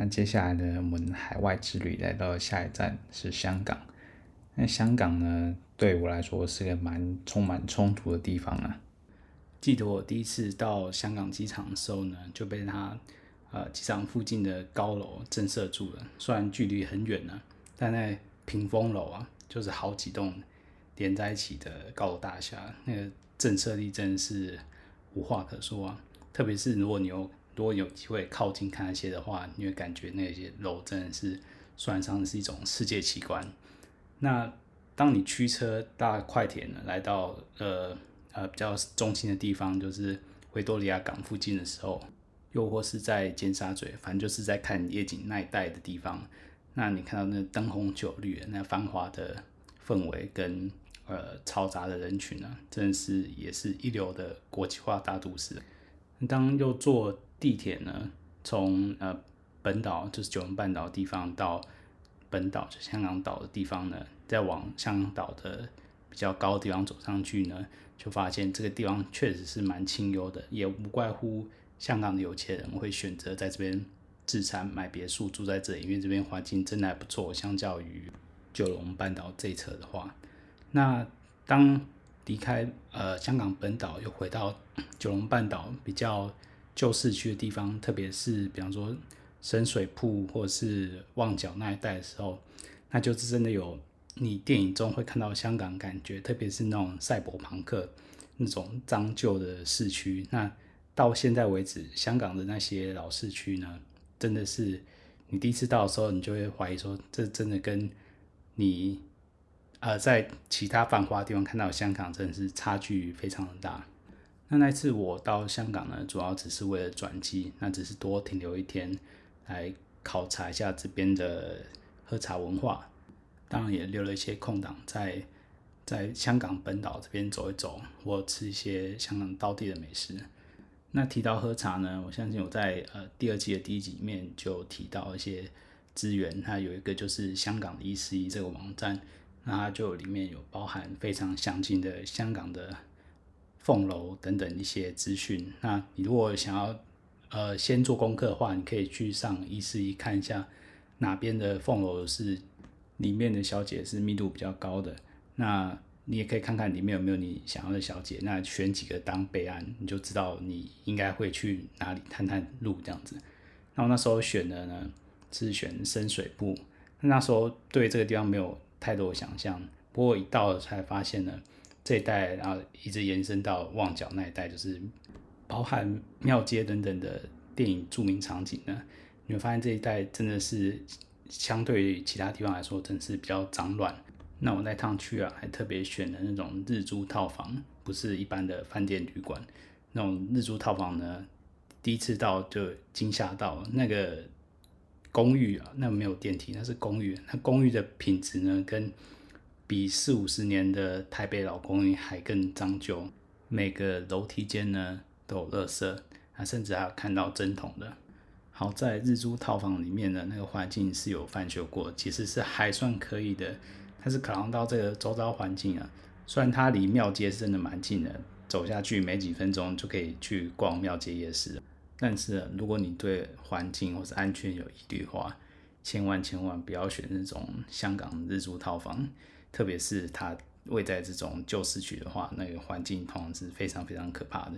那接下来呢，我们海外之旅来到下一站是香港。那香港呢，对我来说是个蛮充满冲突的地方啊。记得我第一次到香港机场的时候呢，就被它呃机场附近的高楼震慑住了。虽然距离很远呢，但那屏风楼啊，就是好几栋连在一起的高楼大厦，那个震慑力真的是无话可说啊。特别是如果你有如果有机会靠近看那些的话，你会感觉那些楼真的是算上是一种世界奇观。那当你驱车搭快铁，来到呃呃比较中心的地方，就是维多利亚港附近的时候，又或是在尖沙咀，反正就是在看夜景那一带的地方，那你看到那灯红酒绿那繁华的氛围跟呃嘈杂的人群呢，真的是也是一流的国际化大都市。当又坐地铁呢，从呃本岛就是九龙半岛地方到本岛就香港岛的地方呢，再往香港岛的比较高的地方走上去呢，就发现这个地方确实是蛮清幽的，也无怪乎香港的有钱人会选择在这边自产买别墅住在这里，因为这边环境真的还不错，相较于九龙半岛这一侧的话，那当离开呃香港本岛又回到九龙半岛比较。旧市区的地方，特别是比方说深水埗或者是旺角那一带的时候，那就是真的有你电影中会看到香港感觉，特别是那种赛博朋克那种脏旧的市区。那到现在为止，香港的那些老市区呢，真的是你第一次到的时候，你就会怀疑说，这真的跟你呃在其他繁华地方看到香港，真的是差距非常的大。那那次我到香港呢，主要只是为了转机，那只是多停留一天，来考察一下这边的喝茶文化。当然也留了一些空档，在在香港本岛这边走一走，或吃一些香港当地的美食。那提到喝茶呢，我相信我在呃第二季的第一集里面就提到一些资源，它有一个就是香港的一四一这个网站，那它就里面有包含非常详尽的香港的。凤楼等等一些资讯，那你如果想要呃先做功课的话，你可以去上一四一看一下哪边的凤楼是里面的小姐是密度比较高的，那你也可以看看里面有没有你想要的小姐，那选几个当备案，你就知道你应该会去哪里探探路这样子。那我那时候选的呢是选深水埗，那时候对这个地方没有太多的想象，不过一到了才发现呢。这一带，然后一直延伸到旺角那一带，就是包含庙街等等的电影著名场景呢。你会发现这一带真的是相对于其他地方来说，真的是比较脏乱。那我那趟去啊，还特别选了那种日租套房，不是一般的饭店旅馆。那种日租套房呢，第一次到就惊吓到那个公寓啊，那没有电梯，那是公寓。那公寓的品质呢，跟比四五十年的台北老公寓还更脏旧，每个楼梯间呢都有垃圾，啊，甚至还有看到针筒的。好在日租套房里面的那个环境是有翻修过，其实是还算可以的。但是考量到这个周遭环境啊，虽然它离庙街是真的蛮近的，走下去没几分钟就可以去逛庙街夜市，但是如果你对环境或是安全有疑虑的话，千万千万不要选那种香港日租套房。特别是它位在这种旧市区的话，那个环境通常是非常非常可怕的。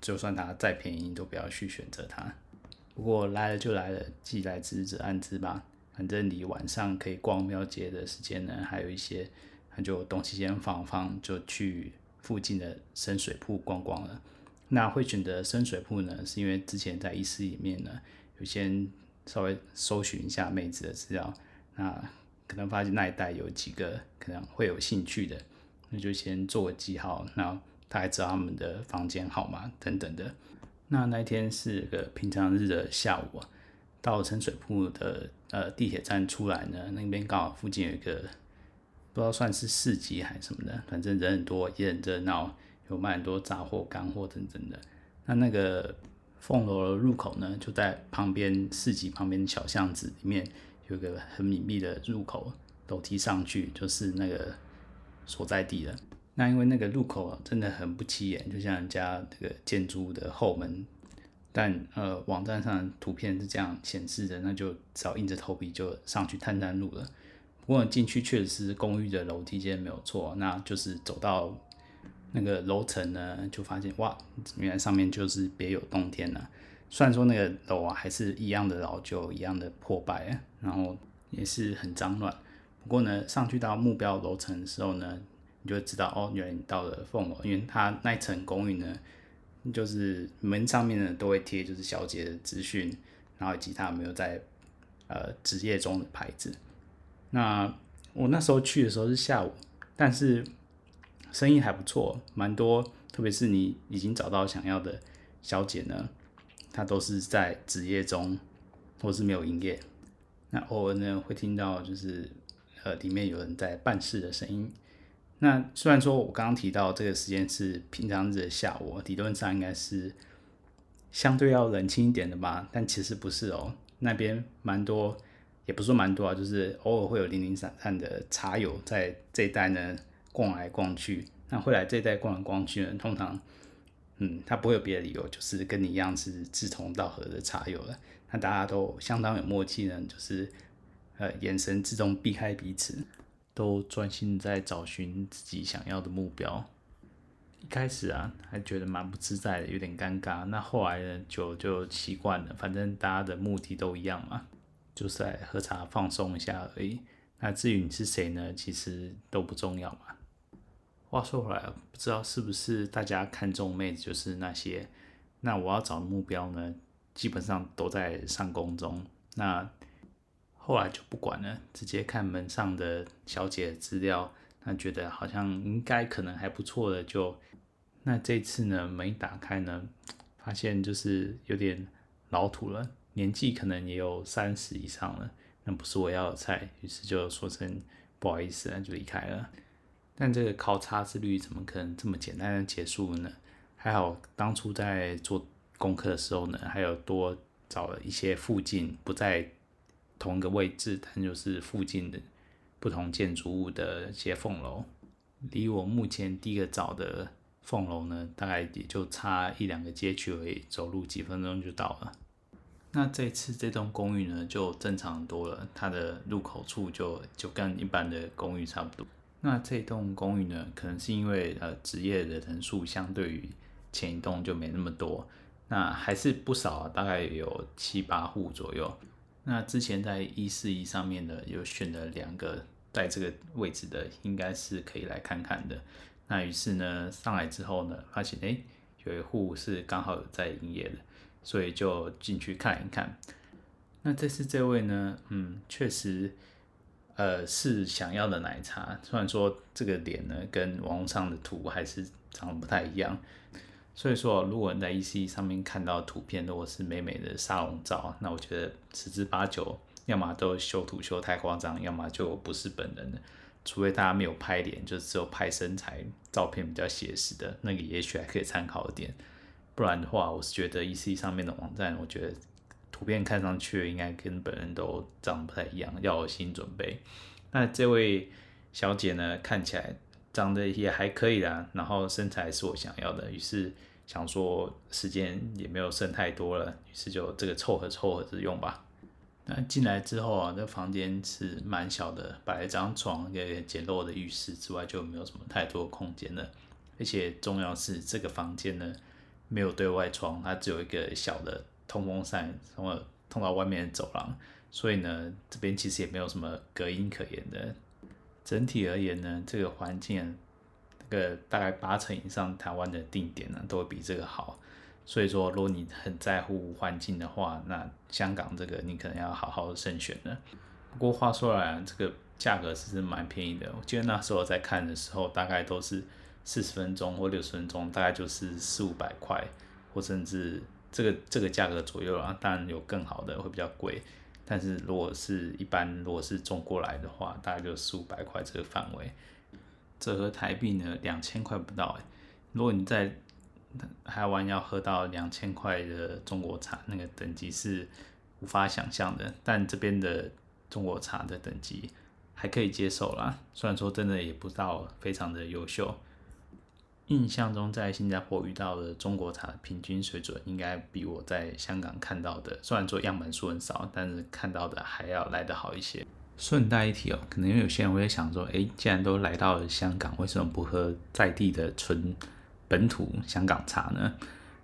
就算它再便宜，都不要去选择它。不过来了就来了，既来之则安之吧。反正你晚上可以逛庙街的时间呢，还有一些，那就东西先放放，就去附近的深水埗逛逛了。那会选择深水埗呢，是因为之前在医师里面呢，有先稍微搜寻一下妹子的资料，那可能发现那一带有几个可能会有兴趣的，那就先做个记号，那大概知道他们的房间号码等等的。那那一天是个平常日的下午啊，到深水埗的呃地铁站出来呢，那边刚好附近有一个不知道算是市集还是什么的，反正人很多，也很热闹。有卖很多杂货、干货等等的。那那个凤楼的入口呢，就在旁边市集旁边小巷子里面，有个很隐蔽的入口，楼梯上去就是那个所在地了。那因为那个入口真的很不起眼，就像人家这个建筑的后门。但呃，网站上图片是这样显示的，那就只要硬着头皮就上去探探路了。不过进去确实是公寓的楼梯间没有错，那就是走到。那个楼层呢，就发现哇，原来上面就是别有洞天了。虽然说那个楼啊还是一样的老旧，一样的破败，然后也是很脏乱。不过呢，上去到目标楼层的时候呢，你就知道哦，原来你到了凤楼，因为它那一层公寓呢，就是门上面呢都会贴就是小姐的资讯，然后以及它有没有在呃职业中的牌子。那我那时候去的时候是下午，但是。生意还不错，蛮多，特别是你已经找到想要的小姐呢，他都是在职业中，或是没有营业。那偶尔呢会听到就是呃里面有人在办事的声音。那虽然说我刚刚提到这个时间是平常日的下午，理论上应该是相对要冷清一点的吧，但其实不是哦，那边蛮多，也不是说蛮多啊，就是偶尔会有零零散散的茶友在这一带呢。逛来逛去，那会来这一带逛来逛去呢，通常，嗯，他不会有别的理由，就是跟你一样是志同道合的茶友了。那大家都相当有默契呢，就是呃眼神自动避开彼此，都专心在找寻自己想要的目标。一开始啊，还觉得蛮不自在的，有点尴尬。那后来呢，就就习惯了，反正大家的目的都一样嘛，就是来喝茶放松一下而已。那至于你是谁呢，其实都不重要嘛。话说回来，不知道是不是大家看中妹子就是那些，那我要找的目标呢，基本上都在上工中。那后来就不管了，直接看门上的小姐资料，那觉得好像应该可能还不错的，就那这次呢，门一打开呢，发现就是有点老土了，年纪可能也有三十以上了，那不是我要的菜，于是就说声不好意思，那就离开了。但这个考察之旅怎么可能这么简单的结束呢？还好当初在做功课的时候呢，还有多找了一些附近不在同一个位置，但就是附近的不同建筑物的一些凤楼。离我目前第一个找的凤楼呢，大概也就差一两个街区而已，走路几分钟就到了。那这次这栋公寓呢，就正常多了，它的入口处就就跟一般的公寓差不多。那这栋公寓呢，可能是因为呃职业的人数相对于前一栋就没那么多，那还是不少，大概有七八户左右。那之前在一四一上面呢，有选了两个在这个位置的，应该是可以来看看的。那于是呢，上来之后呢，发现诶有一户是刚好有在营业的，所以就进去看一看。那这次这位呢，嗯，确实。呃，是想要的奶茶，虽然说这个脸呢跟网上的图还是长得不太一样，所以说如果你在 EC 上面看到图片，如果是美美的沙龙照，那我觉得十之八九，要么都修图修太夸张，要么就不是本人的，除非大家没有拍脸，就只有拍身材照片比较写实的，那个也许还可以参考一点，不然的话，我是觉得 EC 上面的网站，我觉得。图片看上去应该跟本人都长得不太一样，要有心准备。那这位小姐呢，看起来长得也还可以啦，然后身材是我想要的，于是想说时间也没有剩太多了，于是就这个凑合凑合着用吧。那进来之后啊，这房间是蛮小的，摆了一张床，一个简陋的浴室之外就没有什么太多空间了。而且重要是这个房间呢，没有对外窗，它只有一个小的。通风扇，什么通到外面的走廊，所以呢，这边其实也没有什么隔音可言的。整体而言呢，这个环境，这个大概八成以上台湾的定点呢，都会比这个好。所以说，如果你很在乎环境的话，那香港这个你可能要好好慎选了。不过话说来，这个价格其实蛮便宜的。我记得那时候在看的时候，大概都是四十分钟或六十分钟，大概就是四五百块，或甚至这个这个价格左右啊。当然有更好的会比较贵，但是如果是一般，如果是中过来的话，大概就四五百块这个范围，折合台币呢两千块不到。如果你在台湾要喝到两千块的中国茶，那个等级是无法想象的。但这边的中国茶的等级还可以接受啦，虽然说真的也不到非常的优秀。印象中在新加坡遇到的中国茶的平均水准，应该比我在香港看到的，虽然说样本数很少，但是看到的还要来得好一些。顺带一提哦，可能有些人会想说，诶，既然都来到了香港，为什么不喝在地的纯？本土香港茶呢？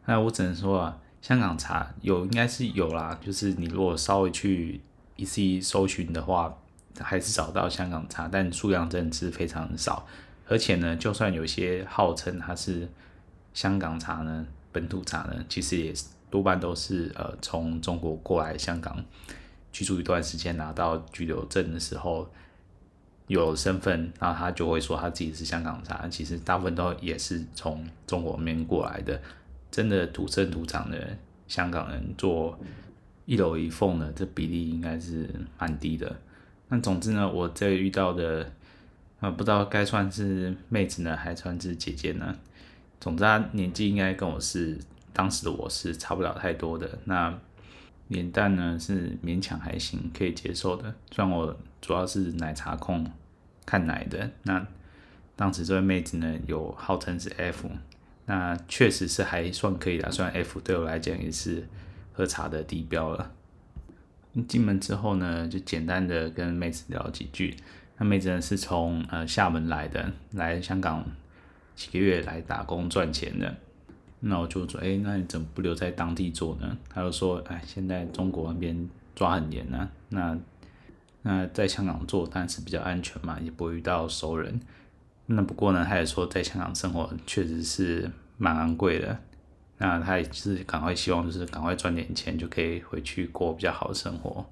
那我只能说啊，香港茶有应该是有啦，就是你如果稍微去 EC 搜寻的话，还是找到香港茶，但数量真的是非常少。而且呢，就算有些号称它是香港茶呢，本土茶呢，其实也多半都是呃从中国过来香港居住一段时间，拿到居留证的时候。有身份，然后他就会说他自己是香港茶，其实大部分都也是从中国那边过来的，真的土生土长的香港人做一楼一凤的这比例应该是蛮低的。那总之呢，我这遇到的啊，不知道该算是妹子呢，还算是姐姐呢。总之，她年纪应该跟我是当时的我是差不了太多的。那脸蛋呢是勉强还行，可以接受的。虽然我主要是奶茶控，看奶的。那当时这位妹子呢有号称是 F，那确实是还算可以的。虽然 F 对我来讲也是喝茶的地标了。进门之后呢，就简单的跟妹子聊几句。那妹子呢是从呃厦门来的，来香港几个月来打工赚钱的。那我就说，哎，那你怎么不留在当地做呢？他就说，哎，现在中国那边抓很严呢，那那在香港做当然是比较安全嘛，也不会遇到熟人。那不过呢，他也说在香港生活确实是蛮昂贵的。那他也是赶快希望就是赶快赚点钱，就可以回去过比较好的生活。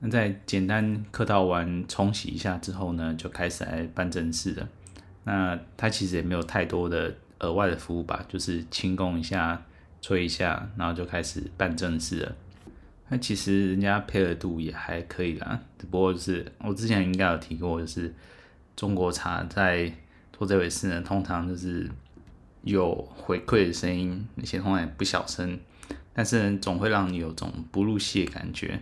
那在简单客套完冲洗一下之后呢，就开始来办正事了。那他其实也没有太多的。额外的服务吧，就是轻功一下，吹一下，然后就开始办正事了。那其实人家配合度也还可以啦，只不过就是我之前应该有提过，就是中国茶在做这回事呢，通常就是有回馈的声音，那些通常也不小声，但是总会让你有种不入戏的感觉，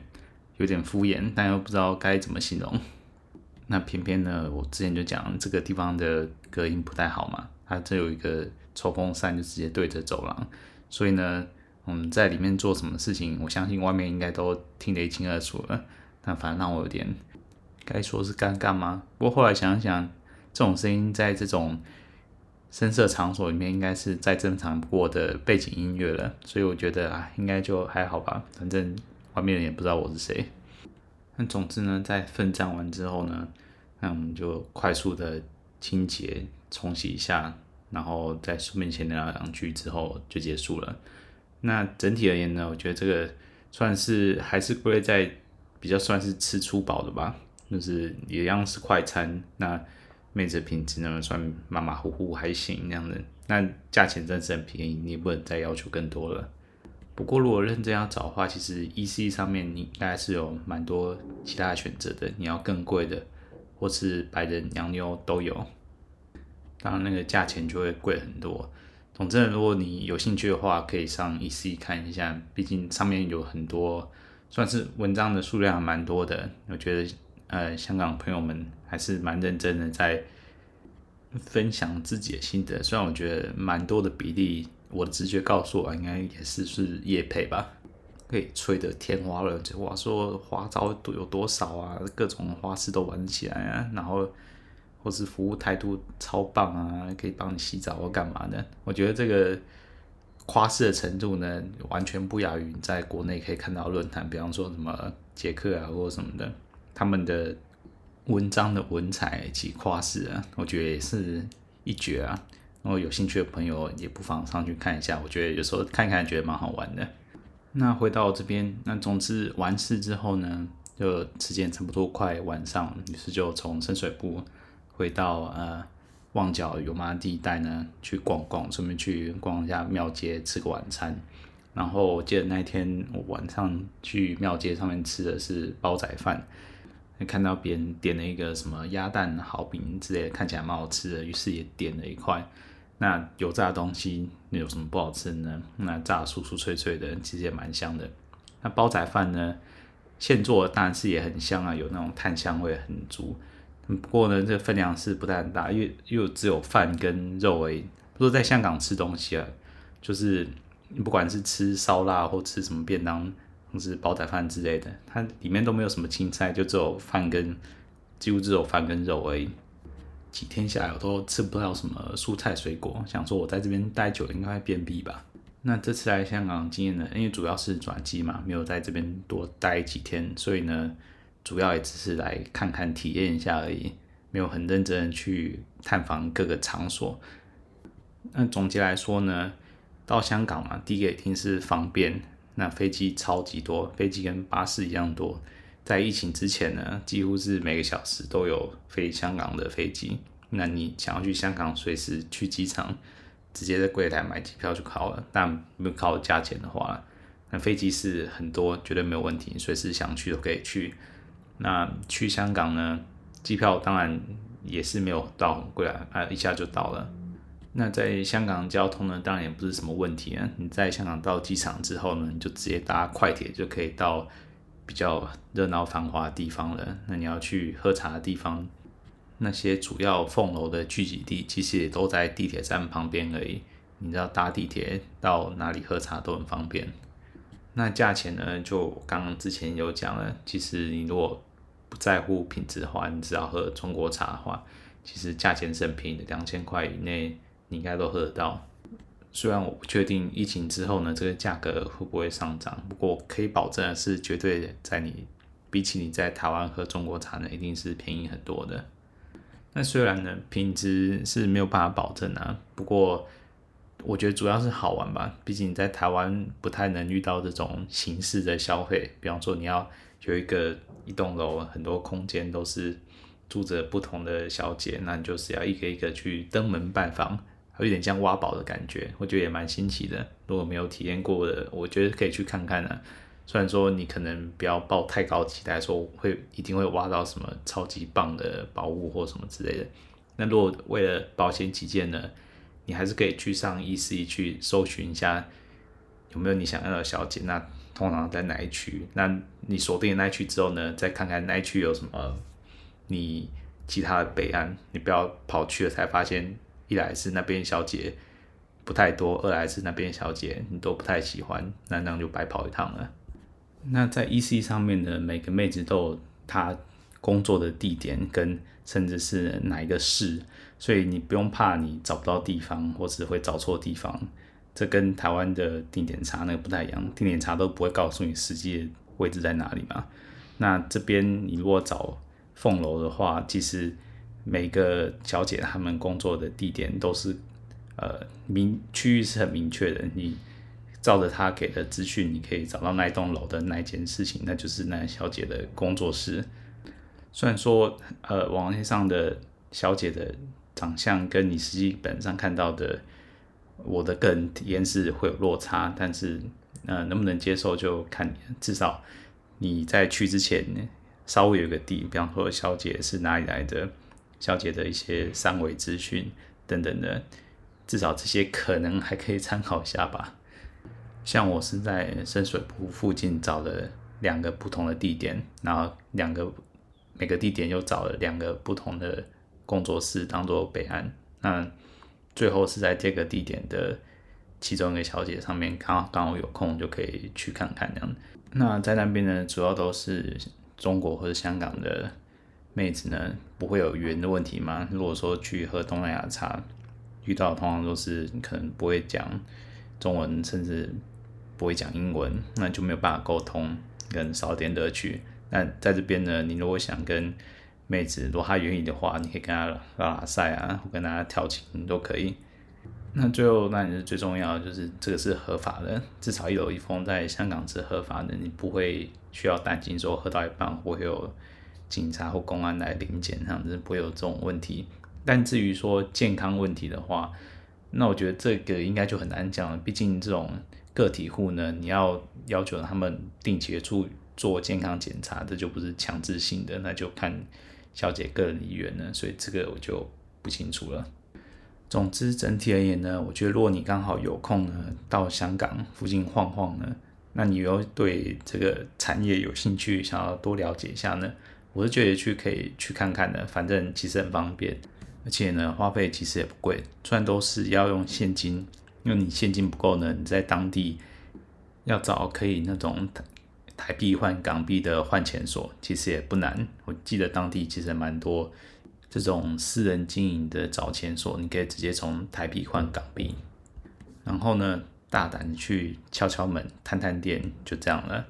有点敷衍，但又不知道该怎么形容。那偏偏呢，我之前就讲这个地方的隔音不太好嘛。它这有一个抽风扇，就直接对着走廊，所以呢，我们在里面做什么事情，我相信外面应该都听得一清二楚了。但反正让我有点该说是尴尬吗？不过后来想想，这种声音在这种声色场所里面，应该是再正常不过的背景音乐了。所以我觉得啊，应该就还好吧。反正外面人也不知道我是谁。那总之呢，在奋战完之后呢，那我们就快速的清洁。冲洗一下，然后在书面前聊两句之后就结束了。那整体而言呢，我觉得这个算是还是归在比较算是吃粗饱的吧，就是也一样是快餐。那妹子品质呢，算马马虎虎还行那样的。那价钱真是很便宜，你也不能再要求更多了。不过如果认真要找的话，其实 EC 上面你应该是有蛮多其他选择的。你要更贵的，或是白人洋妞都有。当然，那个价钱就会贵很多。总之，如果你有兴趣的话，可以上 EC 看一下，毕竟上面有很多，算是文章的数量还蛮多的。我觉得，呃，香港朋友们还是蛮认真的在分享自己的心得。虽然我觉得蛮多的比例，我的直觉告诉我，应该也是是业配吧，可以吹得天花乱坠，哇，说花招有多少啊，各种花式都玩起来啊，然后。或是服务态度超棒啊，可以帮你洗澡或干嘛的？我觉得这个夸饰的程度呢，完全不亚于在国内可以看到论坛，比方说什么杰克啊或什么的，他们的文章的文采及夸饰啊，我觉得也是一绝啊。如果有兴趣的朋友也不妨上去看一下，我觉得有时候看看觉得蛮好玩的。那回到这边，那总之完事之后呢，就时间差不多快晚上，于是就从深水埗回到呃旺角油麻地带呢去逛逛，顺便去逛一下庙街，吃个晚餐。然后我记得那天我晚上去庙街上面吃的是煲仔饭，看到别人点了一个什么鸭蛋蚝饼之类的，看起来蛮好吃的，于是也点了一块。那油炸的东西那有什么不好吃呢？那炸酥酥脆脆的，其实也蛮香的。那煲仔饭呢，现做的当然是也很香啊，有那种炭香味很足。不过呢，这个分量是不太很大，因为又只有饭跟肉而已。不说在香港吃东西啊，就是不管是吃烧腊或吃什么便当，或是煲仔饭之类的，它里面都没有什么青菜，就只有饭跟几乎只有饭跟肉而已。几天下来，我都吃不到什么蔬菜水果，想说我在这边待久了应该会便秘吧。那这次来香港经验呢，因为主要是转机嘛，没有在这边多待几天，所以呢，主要也只是来看看、体验一下而已，没有很认真去探访各个场所。那总结来说呢，到香港嘛，第一个一定是方便，那飞机超级多，飞机跟巴士一样多。在疫情之前呢，几乎是每个小时都有飞香港的飞机。那你想要去香港，随时去机场，直接在柜台买机票就好了。但没有靠价钱的话，那飞机是很多，绝对没有问题，随时想去都可以去。那去香港呢，机票当然也是没有到很贵啊，啊，一下就到了。那在香港交通呢，当然也不是什么问题啊。你在香港到机场之后呢，你就直接搭快铁就可以到。比较热闹繁华的地方了，那你要去喝茶的地方，那些主要凤楼的聚集地，其实也都在地铁站旁边而已。你知道搭地铁到哪里喝茶都很方便。那价钱呢？就刚刚之前有讲了，其实你如果不在乎品质的话，你只要喝中国茶的话，其实价钱是很便宜的，两千块以内你应该都喝得到。虽然我不确定疫情之后呢，这个价格会不会上涨，不过可以保证的是，绝对在你比起你在台湾喝中国茶呢，一定是便宜很多的。那虽然呢，品质是没有办法保证啊，不过我觉得主要是好玩吧。毕竟你在台湾不太能遇到这种形式的消费，比方说你要有一个一栋楼，很多空间都是住着不同的小姐，那你就是要一个一个去登门拜访。有点像挖宝的感觉，我觉得也蛮新奇的。如果没有体验过的，我觉得可以去看看啊。虽然说你可能不要抱太高期待，说会一定会挖到什么超级棒的宝物或什么之类的。那如果为了保险起见呢，你还是可以去上 EC 去搜寻一下有没有你想要的小姐。那通常在哪一区？那你锁定那一区之后呢，再看看那一区有什么你其他的备案。你不要跑去了才发现。一来是那边小姐不太多，二来是那边小姐你都不太喜欢，那那样就白跑一趟了。那在 EC 上面的，每个妹子都有她工作的地点跟甚至是哪一个市，所以你不用怕你找不到地方或是会找错地方。这跟台湾的定点查那个不太一样，定点查都不会告诉你实际的位置在哪里嘛。那这边你如果找凤楼的话，其实。每个小姐她们工作的地点都是，呃，明区域是很明确的。你照着她给的资讯，你可以找到那一栋楼的那一件事情，那就是那小姐的工作室。虽然说，呃，网页上的小姐的长相跟你实际本上看到的，我的个人体验是会有落差，但是，呃，能不能接受就看你，至少你在去之前稍微有个底，比方说小姐是哪里来的。小姐的一些三维资讯等等的，至少这些可能还可以参考一下吧。像我是在深水埗附近找了两个不同的地点，然后两个每个地点又找了两个不同的工作室当做备案。那最后是在这个地点的其中一个小姐上面，刚好刚好有空就可以去看看这样。那在那边呢，主要都是中国或者香港的。妹子呢，不会有语言的问题吗？如果说去喝东南亚茶，遇到通常都是可能不会讲中文，甚至不会讲英文，那就没有办法沟通，跟少点乐趣。那在这边呢，你如果想跟妹子，如果她愿意的话，你可以跟她拉拉赛啊，或跟她调情都可以。那最后，那你是最重要的，就是这个是合法的，至少一楼一封在香港是合法的，你不会需要担心说喝到一半会有警察或公安来临检，这样子不会有这种问题。但至于说健康问题的话，那我觉得这个应该就很难讲了，毕竟这种个体户呢，你要要求他们定期的做做健康检查，这就不是强制性的，那就看小姐个人意愿了，所以这个我就不清楚了。总之，整体而言呢，我觉得如果你刚好有空呢，到香港附近晃晃呢，那你又对这个产业有兴趣，想要多了解一下呢，我是觉得去可以去看看的，反正其实很方便，而且呢，花费其实也不贵，虽然都是要用现金，因为你现金不够呢，你在当地要找可以那种台台币换港币的换钱所，其实也不难。我记得当地其实蛮多。这种私人经营的找钱所，你可以直接从台币换港币，然后呢，大胆去敲敲门、探探店，就这样了。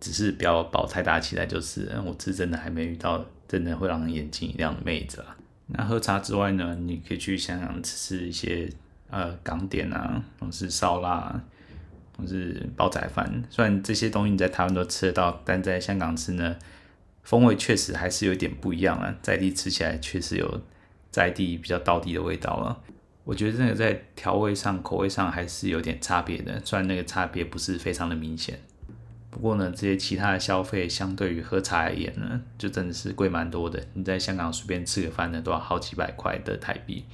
只是不要抱太大期待，就是我是真的还没遇到真的会让人眼睛一亮的妹子啊。那喝茶之外呢，你可以去香港吃一些呃港点啊，或是烧腊，或是煲仔饭。虽然这些东西你在台湾都吃得到，但在香港吃呢，风味确实还是有点不一样啊，在地吃起来确实有在地比较道地的味道了。我觉得那个在调味上、口味上还是有点差别的，虽然那个差别不是非常的明显。不过呢，这些其他的消费相对于喝茶而言呢，就真的是贵蛮多的。你在香港随便吃个饭呢，都要好几百块的台币。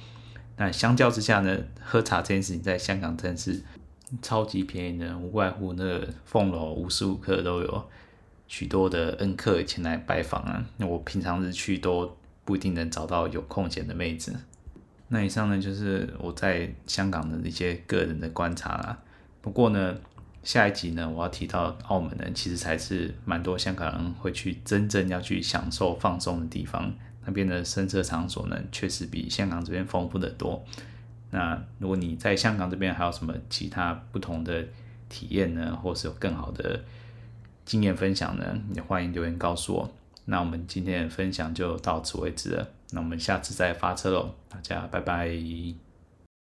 那相较之下呢，喝茶这件事情在香港真是超级便宜的，无外乎那个凤楼无时无刻都有。许多的恩客前来拜访啊，那我平常日去都不一定能找到有空闲的妹子。那以上呢，就是我在香港的一些个人的观察啦。不过呢，下一集呢，我要提到澳门呢，其实才是蛮多香港人会去真正要去享受放松的地方。那边的深色场所呢，确实比香港这边丰富得多。那如果你在香港这边还有什么其他不同的体验呢，或是有更好的经验分享呢，也欢迎留言告诉我。那我们今天的分享就到此为止了。那我们下次再发车喽，大家拜拜。